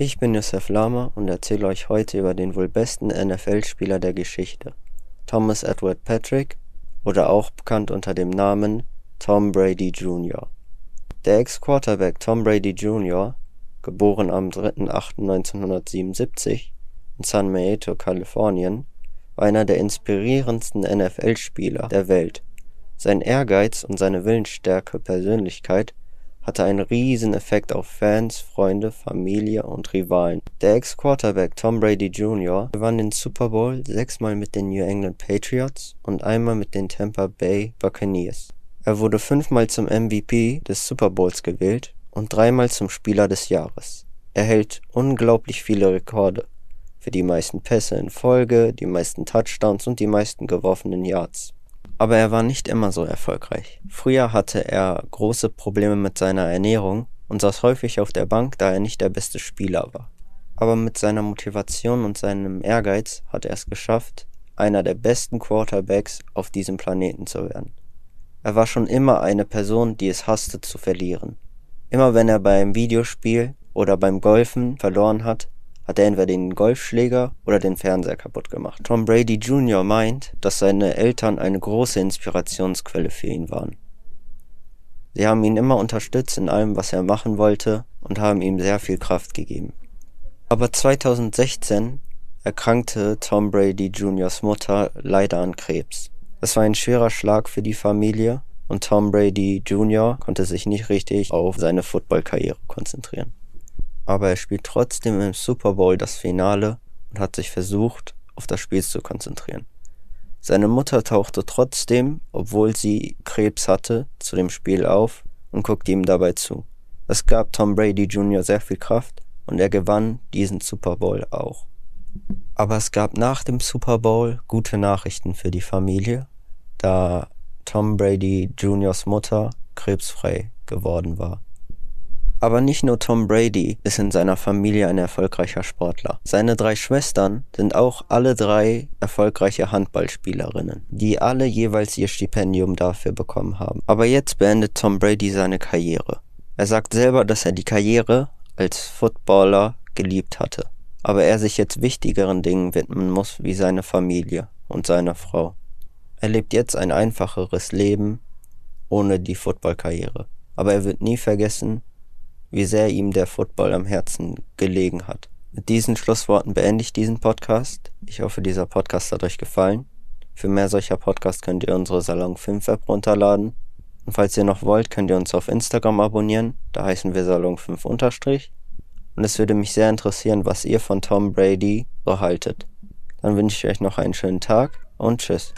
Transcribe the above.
Ich bin Josef Lama und erzähle euch heute über den wohl besten NFL-Spieler der Geschichte, Thomas Edward Patrick oder auch bekannt unter dem Namen Tom Brady Jr. Der Ex-Quarterback Tom Brady Jr., geboren am 3.8.1977 in San Mateo, Kalifornien, war einer der inspirierendsten NFL-Spieler der Welt. Sein Ehrgeiz und seine willensstarke Persönlichkeit hatte einen riesen Effekt auf Fans, Freunde, Familie und Rivalen. Der Ex-Quarterback Tom Brady Jr. gewann den Super Bowl sechsmal mit den New England Patriots und einmal mit den Tampa Bay Buccaneers. Er wurde fünfmal zum MVP des Super Bowls gewählt und dreimal zum Spieler des Jahres. Er hält unglaublich viele Rekorde für die meisten Pässe in Folge, die meisten Touchdowns und die meisten geworfenen Yards. Aber er war nicht immer so erfolgreich. Früher hatte er große Probleme mit seiner Ernährung und saß häufig auf der Bank, da er nicht der beste Spieler war. Aber mit seiner Motivation und seinem Ehrgeiz hat er es geschafft, einer der besten Quarterbacks auf diesem Planeten zu werden. Er war schon immer eine Person, die es hasste zu verlieren. Immer wenn er beim Videospiel oder beim Golfen verloren hat, hat er entweder den Golfschläger oder den Fernseher kaputt gemacht. Tom Brady Jr. meint, dass seine Eltern eine große Inspirationsquelle für ihn waren. Sie haben ihn immer unterstützt in allem, was er machen wollte und haben ihm sehr viel Kraft gegeben. Aber 2016 erkrankte Tom Brady Jr.'s Mutter leider an Krebs. Es war ein schwerer Schlag für die Familie und Tom Brady Jr. konnte sich nicht richtig auf seine Footballkarriere konzentrieren aber er spielt trotzdem im Super Bowl das Finale und hat sich versucht, auf das Spiel zu konzentrieren. Seine Mutter tauchte trotzdem, obwohl sie Krebs hatte, zu dem Spiel auf und guckte ihm dabei zu. Es gab Tom Brady Jr. sehr viel Kraft und er gewann diesen Super Bowl auch. Aber es gab nach dem Super Bowl gute Nachrichten für die Familie, da Tom Brady Jr.'s Mutter krebsfrei geworden war. Aber nicht nur Tom Brady ist in seiner Familie ein erfolgreicher Sportler. Seine drei Schwestern sind auch alle drei erfolgreiche Handballspielerinnen, die alle jeweils ihr Stipendium dafür bekommen haben. Aber jetzt beendet Tom Brady seine Karriere. Er sagt selber, dass er die Karriere als Footballer geliebt hatte, aber er sich jetzt wichtigeren Dingen widmen muss, wie seine Familie und seine Frau. Er lebt jetzt ein einfacheres Leben ohne die Footballkarriere. Aber er wird nie vergessen, wie sehr ihm der Football am Herzen gelegen hat. Mit diesen Schlussworten beende ich diesen Podcast. Ich hoffe, dieser Podcast hat euch gefallen. Für mehr solcher Podcasts könnt ihr unsere Salon 5 App runterladen. Und falls ihr noch wollt, könnt ihr uns auf Instagram abonnieren. Da heißen wir Salon 5 unterstrich. Und es würde mich sehr interessieren, was ihr von Tom Brady so haltet. Dann wünsche ich euch noch einen schönen Tag und tschüss.